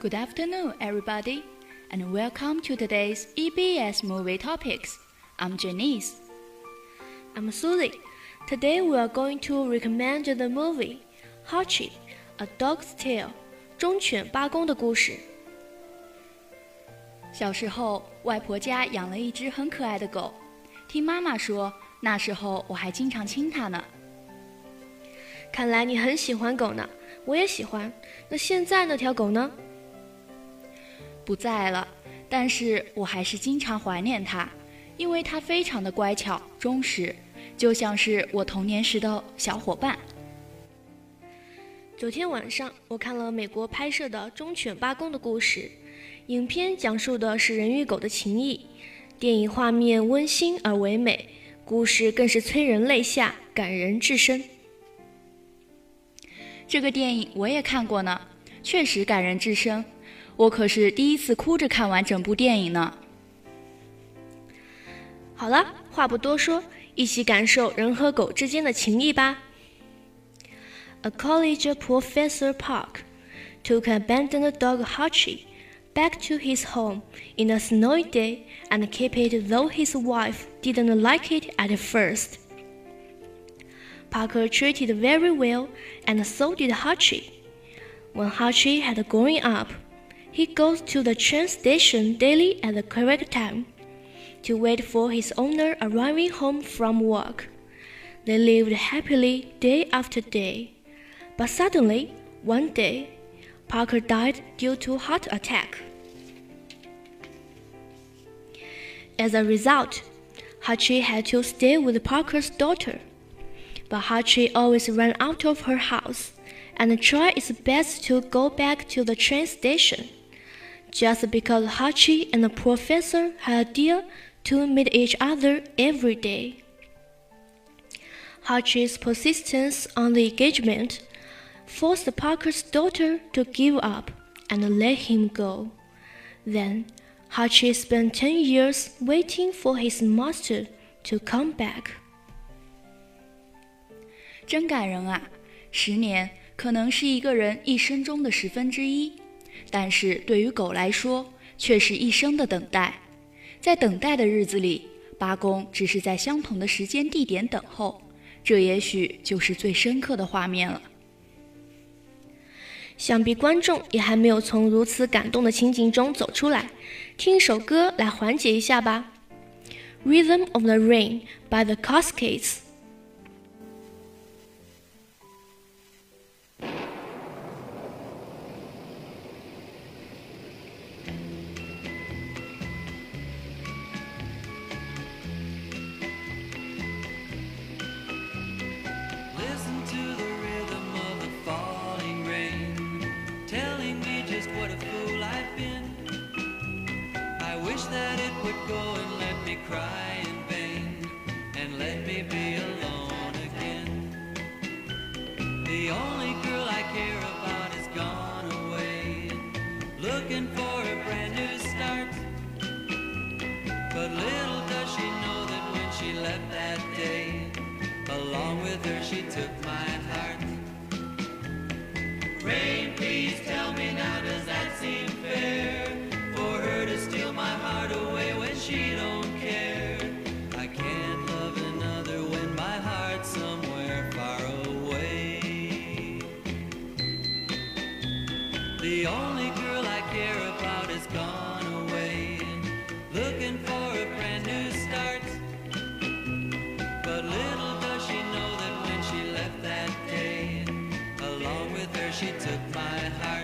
Good afternoon, everybody, and welcome to today's EBS movie topics. I'm Janice. I'm Suzy. Today we are going to recommend the movie Hachi, A Dog's Tale 忠犬八公的故事。小时候，外婆家养了一只很可爱的狗，听妈妈说，那时候我还经常亲它呢。看来你很喜欢狗呢，我也喜欢。那现在那条狗呢？不在了，但是我还是经常怀念它，因为它非常的乖巧、忠实，就像是我童年时的小伙伴。昨天晚上，我看了美国拍摄的《忠犬八公》的故事，影片讲述的是人与狗的情谊，电影画面温馨而唯美，故事更是催人泪下，感人至深。这个电影我也看过呢，确实感人至深，我可是第一次哭着看完整部电影呢。好了，话不多说，一起感受人和狗之间的情谊吧。a college professor Park took an abandoned dog Hachi back to his home in a snowy day and kept it though his wife didn't like it at first. Parker treated very well and so did Hachi. When Hachi had grown up, he goes to the train station daily at the correct time to wait for his owner arriving home from work. They lived happily day after day. But suddenly, one day, Parker died due to heart attack. As a result, Hachi had to stay with Parker's daughter. But Hachi always ran out of her house and tried its best to go back to the train station Just because Hachi and the professor had a deal to meet each other every day. Hachi's persistence on the engagement forced Parker's daughter to give up and let him go. Then Hachi spent 10 years waiting for his master to come back. 真感人啊！十年可能是一个人一生中的十分之一， 但是对于狗来说，却是一生的等待。在等待的日子里，八公只是在相同的时间地点等候，这也许就是最深刻的画面了。想必观众也还没有从如此感动的情景中走出来，听一首歌来缓解一下吧，《Rhythm of the Rain》by the Cascades。she took my heart.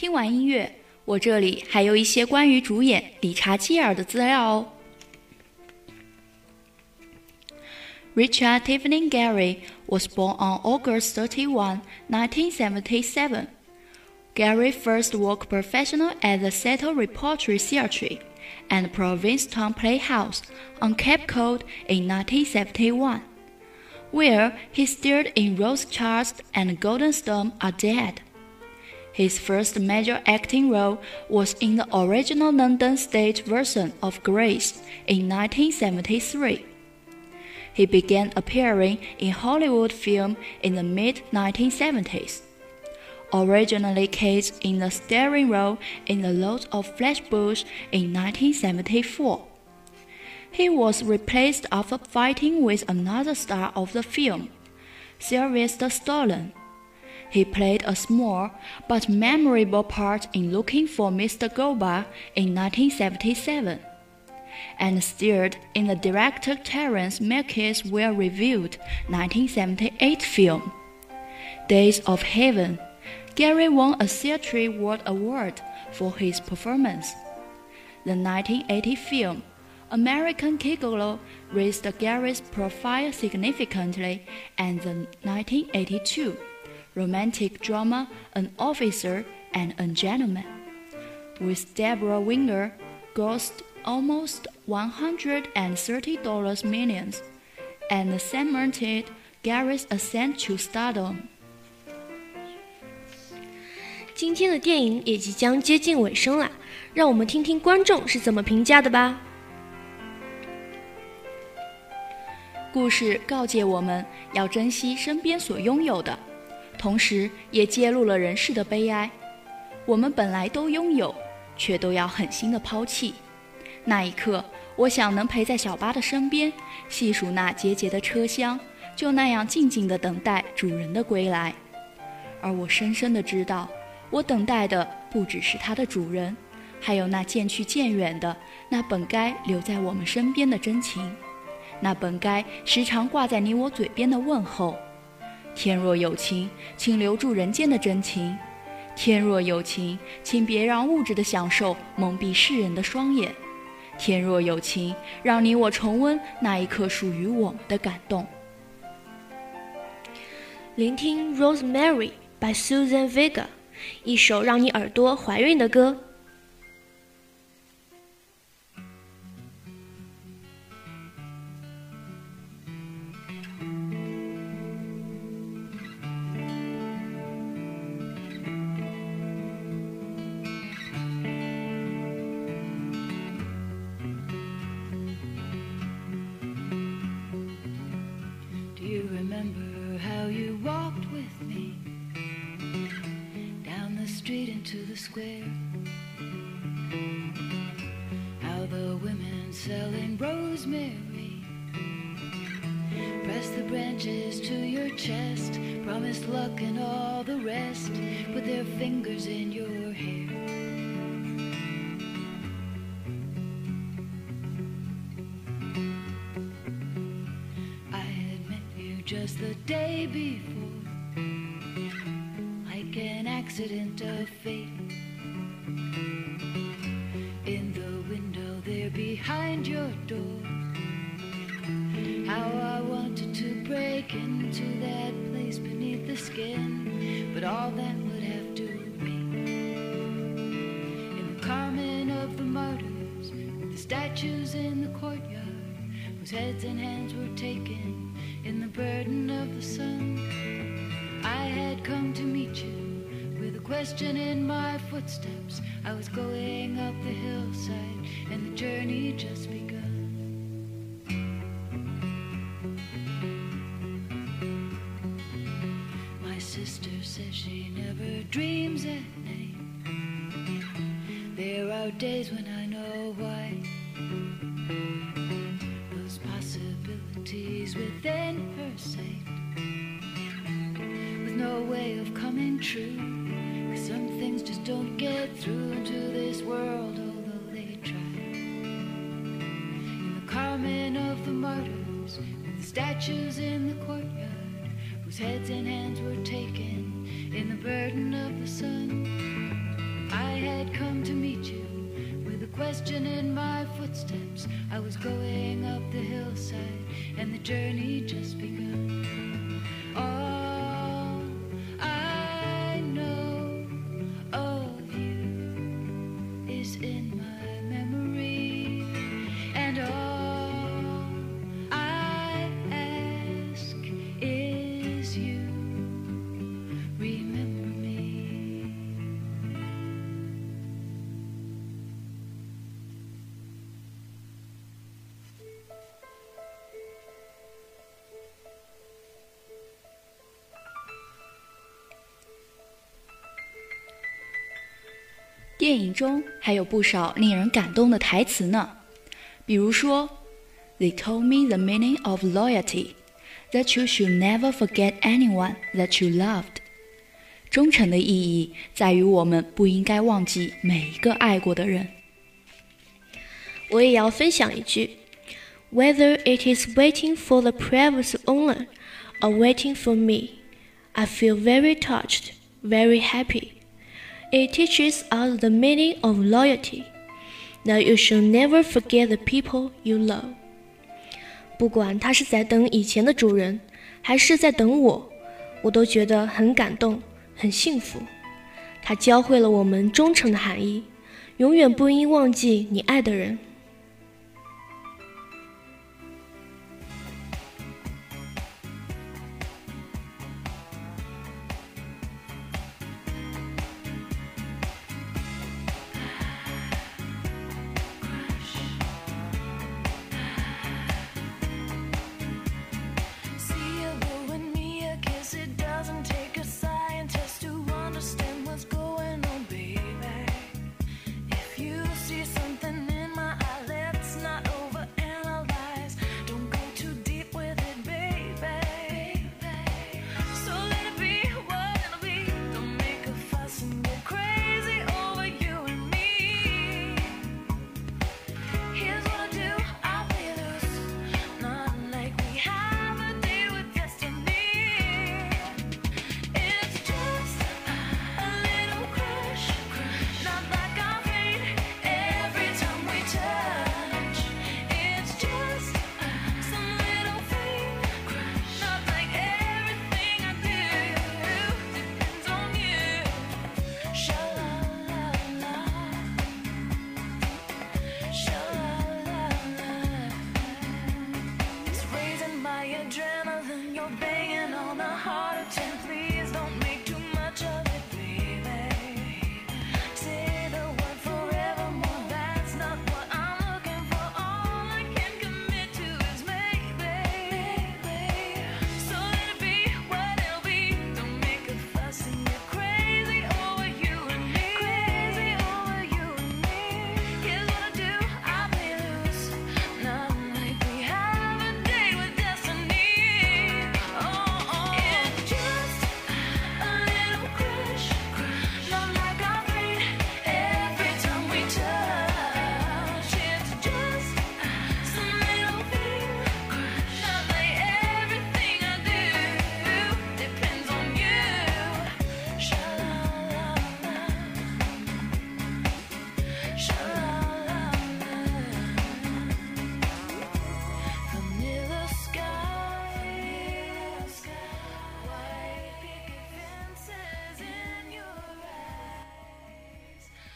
听完音乐，我这里还有一些关于主演理查基尔的资料哦。Richard Tiffany Gere was born on August 31, 1977. Gere first worked professionally at the Seattle Repertory Theatre and Provincetown Playhouse on Cape Cod in 1971, where he starred in Rose Charles and Golden Storm Are Dead. His first major acting role was in the original London stage version of Grease in 1973. He began appearing in Hollywood film in the mid 1970s. Originally cast in the starring role in The Lord of Flatbush in 1974. He was replaced after fighting with another star of the film, Sylvester Stallone. He played a small but memorable part in Looking for Mr. Goodbar in 1977 and starred in the director Terrence Malick's well-reviewed 1978 film. Days of Heaven. Gere won a Theatre World Award for his performance. The 1980 film American Gigolo raised Gere's profile significantly, and the 1982 romantic drama An Officer and a Gentleman, with Debra Winger, grossed almost $130 million and cemented Gere's ascent to stardom. 今天的电影也即将接近尾声啦，让我们听听观众是怎么评价的吧。故事告诫我们要珍惜身边所拥有的。同时也揭露了人世的悲哀。我们本来都拥有，却都要狠心的抛弃。那一刻，我想能陪在小巴的身边，细数那节节的车厢，就那样静静的等待主人的归来。而我深深的知道，我等待的不只是它的主人，还有那渐去渐远的那本该留在我们身边的真情。那本该时常挂在你我嘴边的问候。天若有情，请留住人间的真情；天若有情，请别让物质的享受蒙蔽世人的双眼；天若有情，让你我重温那一刻属于我们的感动。聆听《Rosemary》by Susan Vega，一首让你耳朵怀孕的歌。Branches to your chest, promised luck and all the rest, put their fingers in your hair. I had met you just the day before, like an accident of fate. In the window there behind your door, break into that place beneath the skin, but all that would have to wait. In the Carmen of the Martyrs, with the statues in the courtyard whose heads and hands were taken in the burden of the sun. I had come to meet you with a question in my footsteps. I was going up the hillside, and the journey just begun. There are days when I know why. Those possibilities within her sight, with no way of coming true. 'Cause some things just don't get through into this world, although they try. In the Carmen of the Martyrs, with the statues in the courtyard, whose heads and hands were taken in the burden of the sun. I had come to meet you with a question in my footsteps. I was going up the hillside, and the journey just begun. All 电影中还有不少令人感动的台词呢，比如说，They told me the meaning of loyalty, that you should never forget anyone that you loved。忠诚的意义在于我们不应该忘记每一个爱过的人。我也要分享一句：Whether it is waiting for the previous owner or waiting for me, I feel very touched, very happy. It teaches us the meaning of loyalty, that you should never forget the people you love. 不管他是在等以前的主人，还是在等我，我都觉得很感动，很幸福。他教会了我们忠诚的含义，永远不应忘记你爱的人。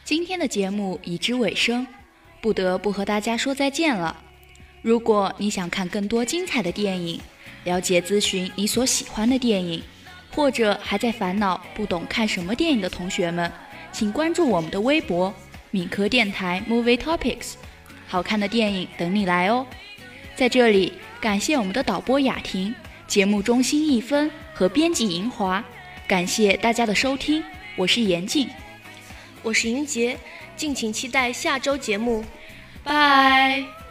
今天的节目已至尾声，不得不和大家说再见了。如果你想看更多精彩的电影，了解咨询你所喜欢的电影，或者还在烦恼不懂看什么电影的同学们，请关注我们的微博“敏科电台 Movie Topics”，好看的电影等你来哦。在这里，感谢我们的导播雅婷、节目中心一分和编辑银华，感谢大家的收听，我是严静，我是莹杰，敬请期待下周节目。拜。